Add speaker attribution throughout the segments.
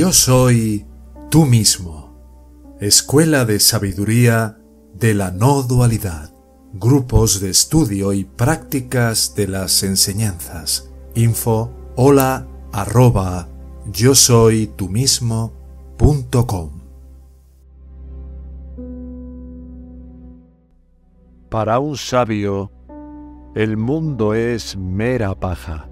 Speaker 1: Yo soy tú mismo, Escuela de Sabiduría de la No Dualidad, grupos de estudio y prácticas de las enseñanzas. Info hola arroba yo soy tú mismo punto com.
Speaker 2: Para un sabio, el mundo es mera paja.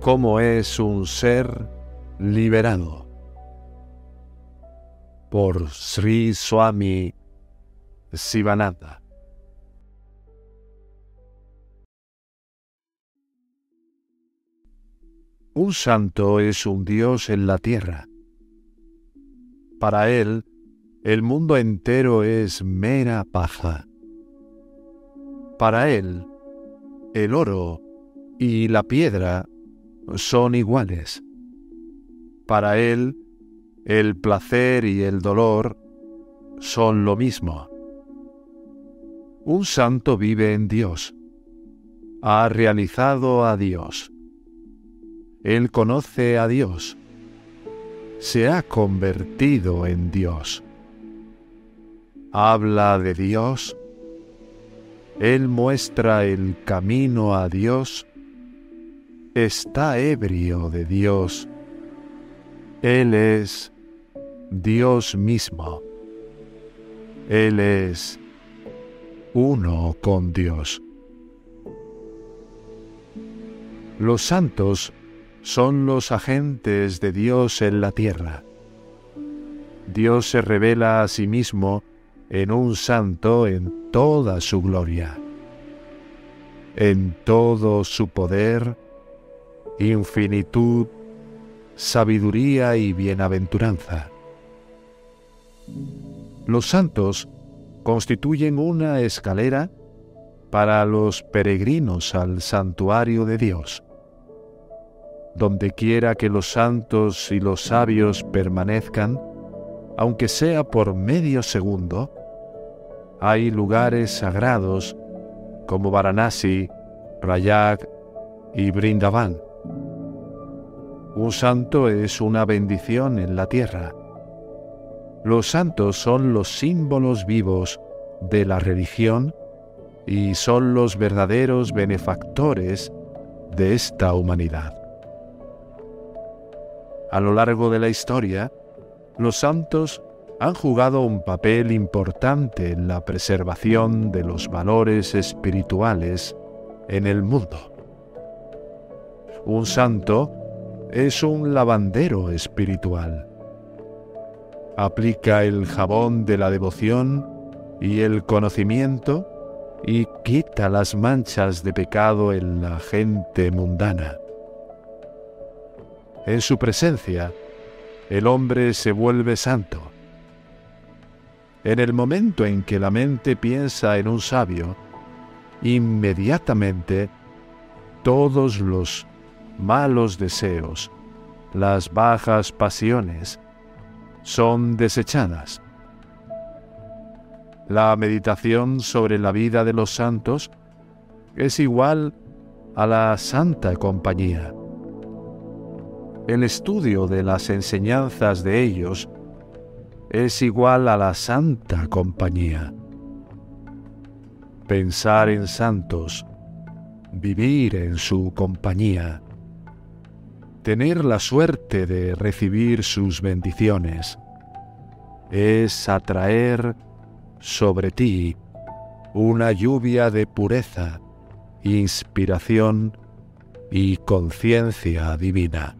Speaker 2: ¿Cómo es un ser liberado? Por Sri Swami Sivananda. Un santo es un dios en la tierra. Para él, el mundo entero es mera paja. Para él, el oro y la piedra son iguales. Para él, el placer y el dolor son lo mismo. Un santo vive en Dios. Ha realizado a Dios. Él conoce a Dios. Se ha convertido en Dios. Habla de Dios. Él muestra el camino a Dios. Está ebrio de Dios. Él es Dios mismo. Él es uno con Dios. Los santos son los agentes de Dios en la tierra. Dios se revela a sí mismo en un santo en toda su gloria, en todo su poder, infinitud, sabiduría y bienaventuranza. Los santos constituyen una escalera para los peregrinos al santuario de Dios donde quiera que los santos y los sabios permanezcan, aunque sea por medio segundo, hay lugares sagrados como Varanasi, Prayag y Brindavan. Un santo es una bendición en la tierra. Los santos son los símbolos vivos de la religión y son los verdaderos benefactores de esta humanidad. A lo largo de la historia, los santos han jugado un papel importante en la preservación de los valores espirituales en el mundo. Un santo es un lavandero espiritual. Aplica el jabón de la devoción y el conocimiento y quita las manchas de pecado en la gente mundana. En su presencia, el hombre se vuelve santo. En el momento en que la mente piensa en un sabio, inmediatamente todos los malos deseos, las bajas pasiones, son desechadas. La meditación sobre la vida de los santos es igual a la santa compañía el estudio de las enseñanzas de ellos es igual a la santa compañía. Pensar en santos, vivir en su compañía, tener la suerte de recibir sus bendiciones, es atraer sobre ti una lluvia de pureza, inspiración y conciencia divina.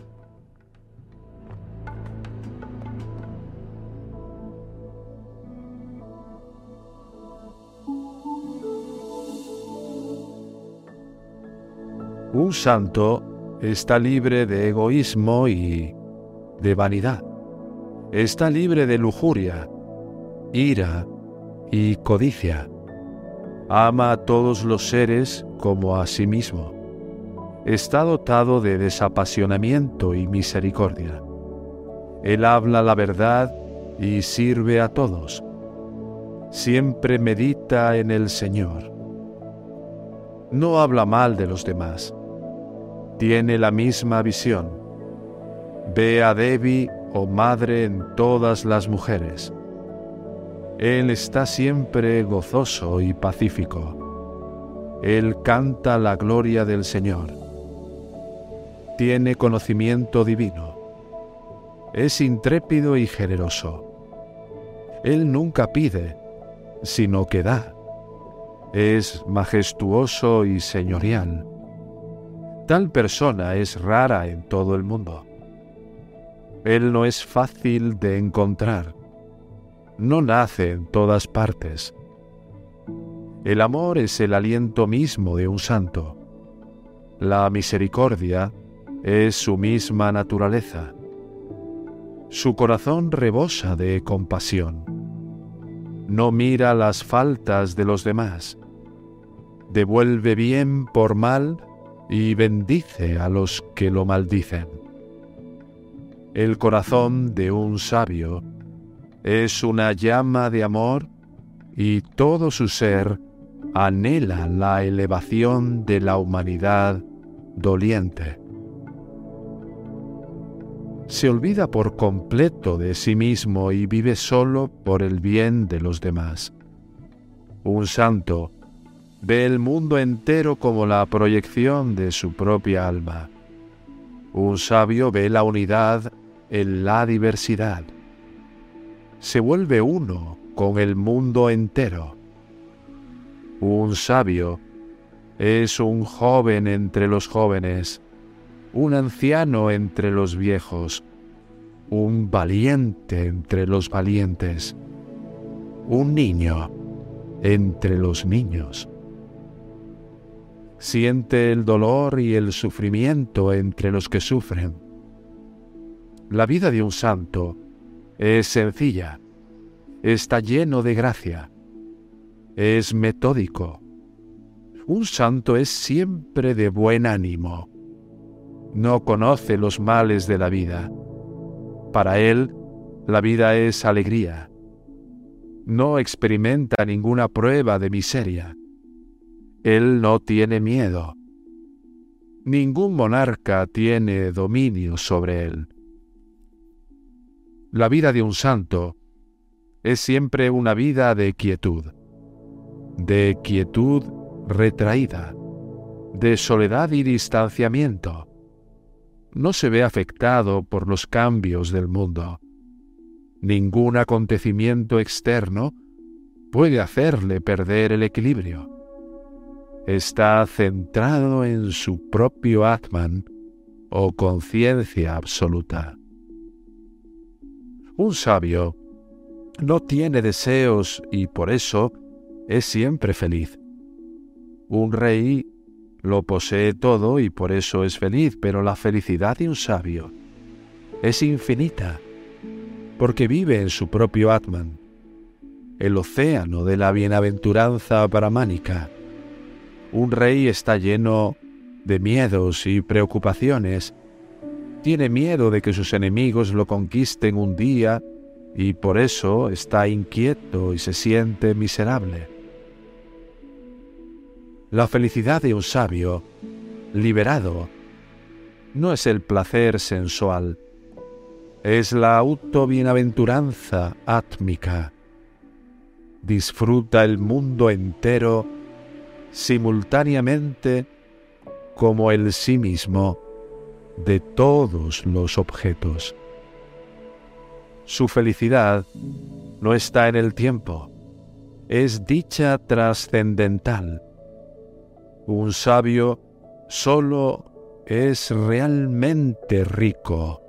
Speaker 2: Un santo está libre de egoísmo y de vanidad. Está libre de lujuria, ira y codicia. Ama a todos los seres como a sí mismo. Está dotado de desapasionamiento y misericordia. Él habla la verdad y sirve a todos. Siempre medita en el Señor. No habla mal de los demás tiene la misma visión. Ve a Devi, oh madre, en todas las mujeres. Él está siempre gozoso y pacífico. Él canta la gloria del Señor. Tiene conocimiento divino. Es intrépido y generoso. Él nunca pide, sino que da. Es majestuoso y señorial. Tal persona es rara en todo el mundo. Él no es fácil de encontrar. No nace en todas partes. El amor es el aliento mismo de un santo. La misericordia es su misma naturaleza. Su corazón rebosa de compasión. No mira las faltas de los demás. Devuelve bien por mal y bendice a los que lo maldicen. El corazón de un sabio es una llama de amor y todo su ser anhela la elevación de la humanidad doliente. Se olvida por completo de sí mismo y vive solo por el bien de los demás. Un santo ve el mundo entero como la proyección de su propia alma. Un sabio ve la unidad en la diversidad. Se vuelve uno con el mundo entero. Un sabio es un joven entre los jóvenes, un anciano entre los viejos, un valiente entre los valientes, un niño entre los niños. Siente el dolor y el sufrimiento entre los que sufren la vida de un santo es sencilla, está lleno de gracia, es metódico. Un santo es siempre de buen ánimo. No conoce los males de la vida. Para él, la vida es alegría. No experimenta ninguna prueba de miseria. Él no tiene miedo. Ningún monarca tiene dominio sobre él. La vida de un santo es siempre una vida de quietud, de quietud retraída, de soledad y distanciamiento. No se ve afectado por los cambios del mundo. Ningún acontecimiento externo puede hacerle perder el equilibrio. Está centrado en su propio Atman o conciencia absoluta. Un sabio no tiene deseos y por eso es siempre feliz. Un rey lo posee todo y por eso es feliz, pero la felicidad de un sabio es infinita, porque vive en su propio Atman, el océano de la bienaventuranza brahmánica. Un rey está lleno de miedos y preocupaciones, tiene miedo de que sus enemigos lo conquisten un día y por eso está inquieto y se siente miserable. La felicidad de un sabio, liberado, no es el placer sensual, es la auto-bienaventuranza átmica. Disfruta el mundo entero simultáneamente como el sí mismo de todos los objetos. Su felicidad no está en el tiempo, es dicha trascendental. Un sabio solo es realmente rico.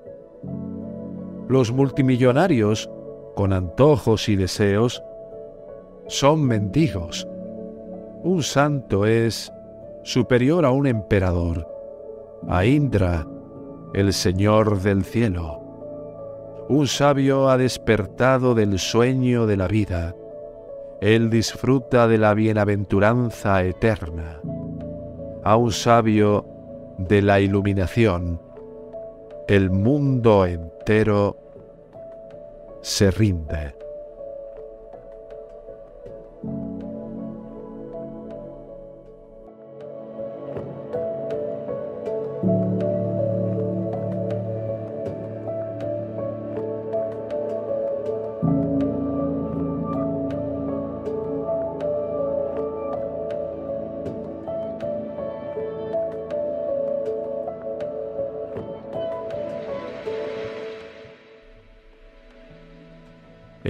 Speaker 2: Los multimillonarios, con antojos y deseos, son mendigos. Un santo es superior a un emperador, a Indra, el Señor del cielo. Un sabio ha despertado del sueño de la vida. Él disfruta de la bienaventuranza eterna. A un sabio de la iluminación, el mundo entero se rinde.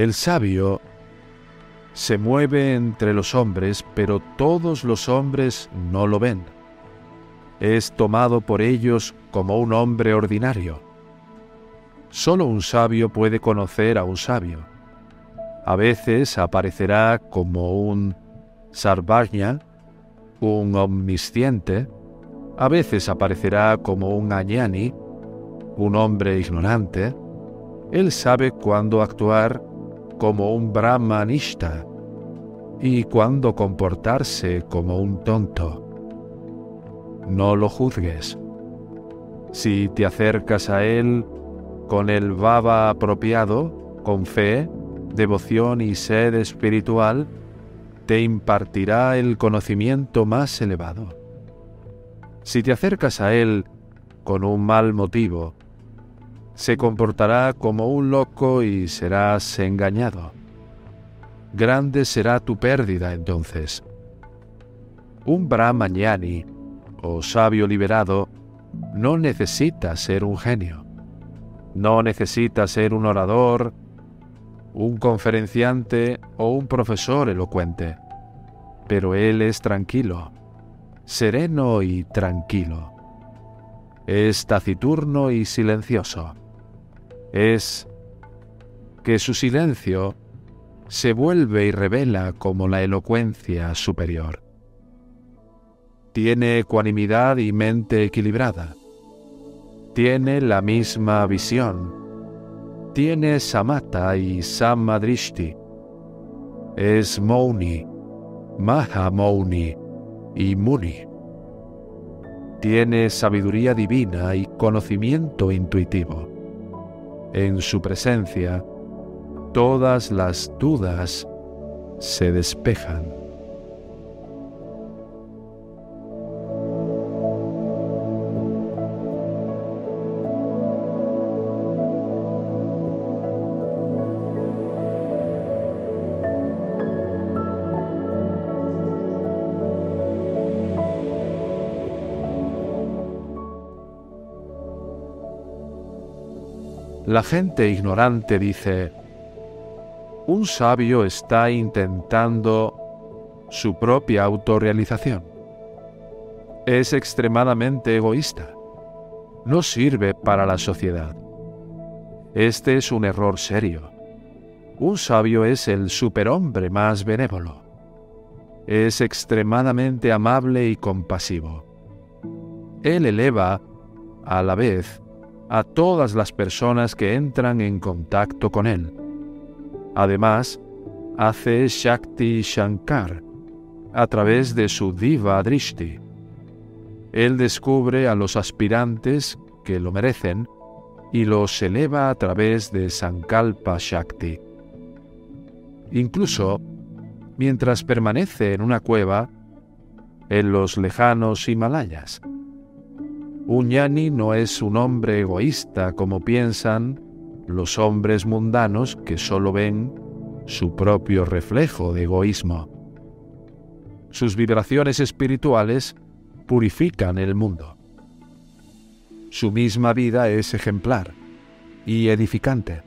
Speaker 2: El sabio se mueve entre los hombres, pero todos los hombres no lo ven. Es tomado por ellos como un hombre ordinario. Solo un sabio puede conocer a un sabio. A veces aparecerá como un sarvajna, un omnisciente, a veces aparecerá como un añani, un hombre ignorante. Él sabe cuándo actuar como un brahmanista y cuándo comportarse como un tonto. No lo juzgues. Si te acercas a él con el baba apropiado, con fe, devoción y sed espiritual, te impartirá el conocimiento más elevado. Si te acercas a él con un mal motivo, se comportará como un loco y serás engañado. Grande será tu pérdida entonces. Un brahmanyani o sabio liberado no necesita ser un genio. No necesita ser un orador, un conferenciante o un profesor elocuente. Pero él es tranquilo, sereno y tranquilo. Es taciturno y silencioso es que su silencio se vuelve y revela como la elocuencia superior. Tiene ecuanimidad y mente equilibrada. Tiene la misma visión. Tiene samata y samadrishti. Es mouni, maha mouni y muni. Tiene sabiduría divina y conocimiento intuitivo en su presencia, todas las dudas se despejan. La gente ignorante dice, un sabio está intentando su propia autorrealización. Es extremadamente egoísta. No sirve para la sociedad. Este es un error serio. Un sabio es el superhombre más benévolo. Es extremadamente amable y compasivo. Él eleva, a la vez, a todas las personas que entran en contacto con él. Además, hace Shakti Shankar a través de su Diva Drishti. Él descubre a los aspirantes que lo merecen y los eleva a través de Sankalpa Shakti. Incluso, mientras permanece en una cueva en los lejanos Himalayas. Un yani no es un hombre egoísta como piensan los hombres mundanos que solo ven su propio reflejo de egoísmo. Sus vibraciones espirituales purifican el mundo. Su misma vida es ejemplar y edificante.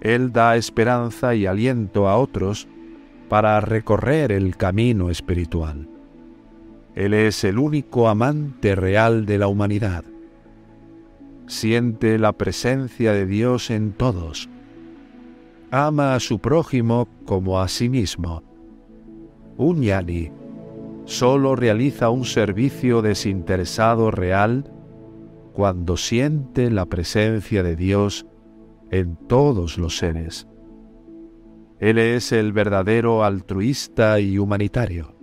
Speaker 2: Él da esperanza y aliento a otros para recorrer el camino espiritual. Él es el único amante real de la humanidad. Siente la presencia de Dios en todos. Ama a su prójimo como a sí mismo. Un yani solo realiza un servicio desinteresado real cuando siente la presencia de Dios en todos los seres. Él es el verdadero altruista y humanitario.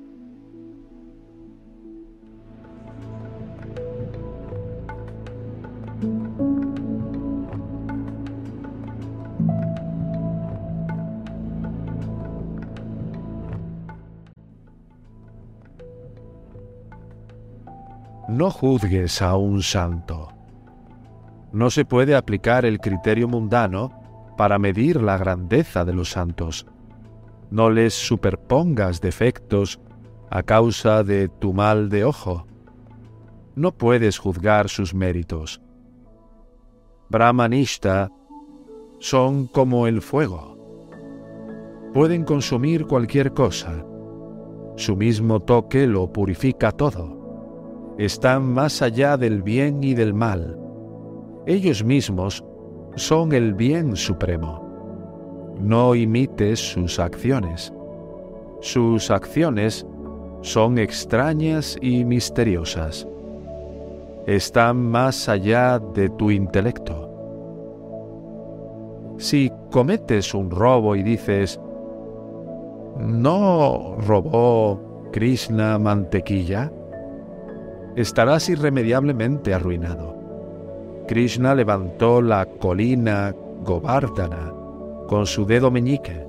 Speaker 2: No juzgues a un santo. No se puede aplicar el criterio mundano para medir la grandeza de los santos. No les superpongas defectos a causa de tu mal de ojo. No puedes juzgar sus méritos. Brahmanista son como el fuego. pueden consumir cualquier cosa. Su mismo toque lo purifica todo. Están más allá del bien y del mal. Ellos mismos son el bien supremo. No imites sus acciones. Sus acciones son extrañas y misteriosas. Están más allá de tu intelecto. Si cometes un robo y dices, ¿no robó Krishna mantequilla? Estarás irremediablemente arruinado. Krishna levantó la colina Govardhana con su dedo meñique.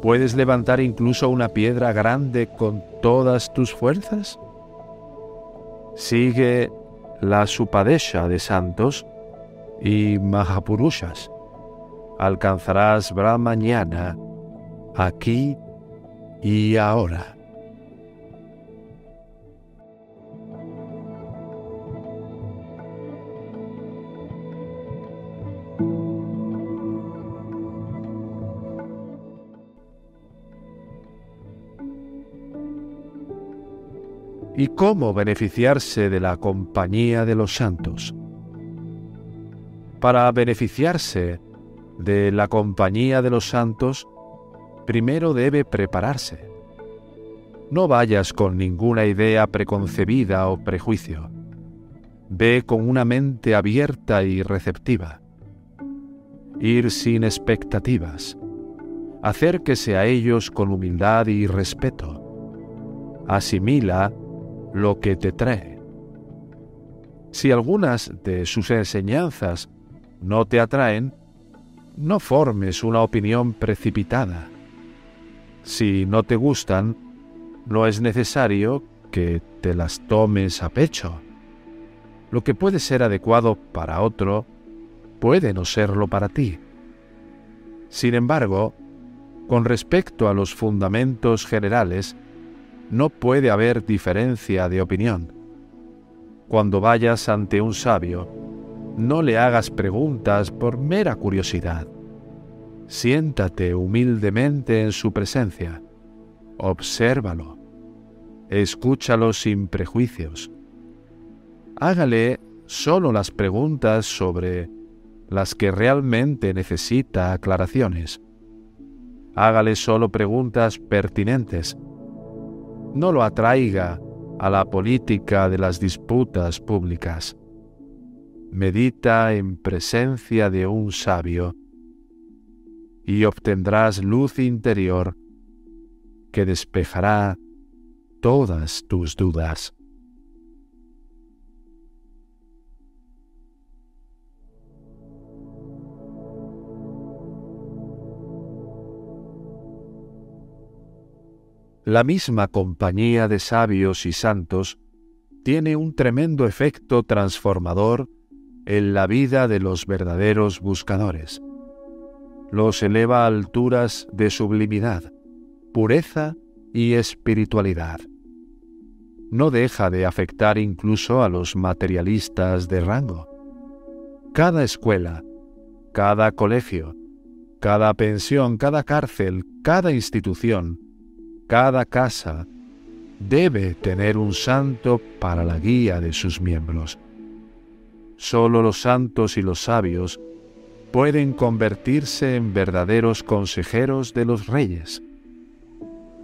Speaker 2: ¿Puedes levantar incluso una piedra grande con todas tus fuerzas? Sigue la Supadesha de santos y Mahapurushas. Alcanzarás Brahmañana aquí y ahora. Y cómo beneficiarse de la compañía de los santos. Para beneficiarse de la compañía de los santos, primero debe prepararse. No vayas con ninguna idea preconcebida o prejuicio. Ve con una mente abierta y receptiva. Ir sin expectativas. Acérquese a ellos con humildad y respeto. Asimila lo que te trae. Si algunas de sus enseñanzas no te atraen, no formes una opinión precipitada. Si no te gustan, no es necesario que te las tomes a pecho. Lo que puede ser adecuado para otro, puede no serlo para ti. Sin embargo, con respecto a los fundamentos generales, no puede haber diferencia de opinión. Cuando vayas ante un sabio, no le hagas preguntas por mera curiosidad. Siéntate humildemente en su presencia. Obsérvalo. Escúchalo sin prejuicios. Hágale solo las preguntas sobre las que realmente necesita aclaraciones. Hágale solo preguntas pertinentes no lo atraiga a la política de las disputas públicas. Medita en presencia de un sabio y obtendrás luz interior que despejará todas tus dudas. La misma compañía de sabios y santos tiene un tremendo efecto transformador en la vida de los verdaderos buscadores. Los eleva a alturas de sublimidad, pureza y espiritualidad. No deja de afectar incluso a los materialistas de rango. Cada escuela, cada colegio, cada pensión, cada cárcel, cada institución, cada casa debe tener un santo para la guía de sus miembros. Solo los santos y los sabios pueden convertirse en verdaderos consejeros de los reyes,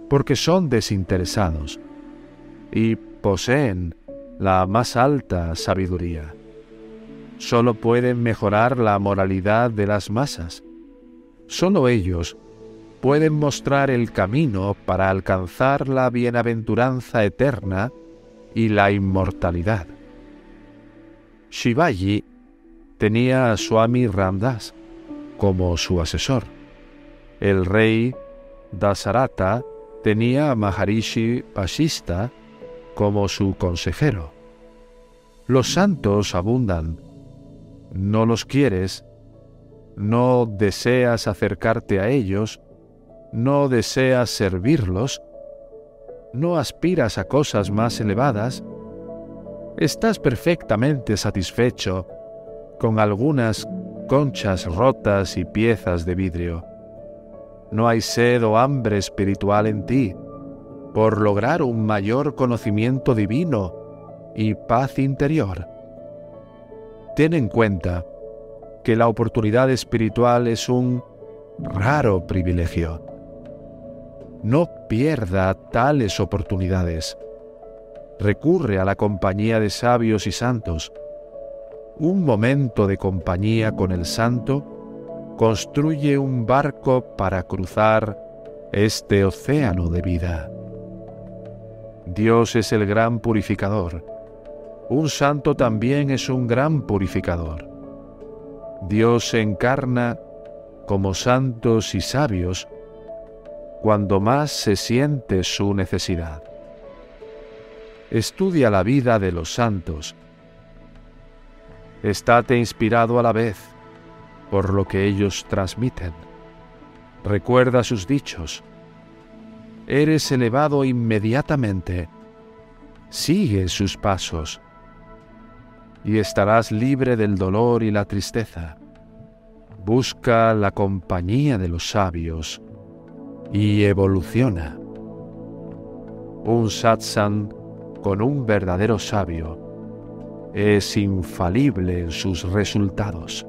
Speaker 2: porque son desinteresados y poseen la más alta sabiduría. Solo pueden mejorar la moralidad de las masas. Solo ellos pueden mostrar el camino para alcanzar la bienaventuranza eterna y la inmortalidad. Shivaji tenía a Swami Ramdas como su asesor. El rey Dasarata tenía a Maharishi Pasista como su consejero. Los santos abundan. No los quieres, no deseas acercarte a ellos, no deseas servirlos, no aspiras a cosas más elevadas, estás perfectamente satisfecho con algunas conchas rotas y piezas de vidrio. no hay sed o hambre espiritual en ti, por lograr un mayor conocimiento divino y paz interior. Ten en cuenta que la oportunidad espiritual es un raro privilegio. No pierda tales oportunidades. Recurre a la compañía de sabios y santos. Un momento de compañía con el santo construye un barco para cruzar este océano de vida. Dios es el gran purificador. Un santo también es un gran purificador. Dios se encarna como santos y sabios cuando más se siente su necesidad. Estudia la vida de los santos. Estate inspirado a la vez por lo que ellos transmiten. Recuerda sus dichos. Eres elevado inmediatamente. Sigue sus pasos y estarás libre del dolor y la tristeza. Busca la compañía de los sabios y evoluciona. Un satsang con un verdadero sabio es infalible en sus resultados.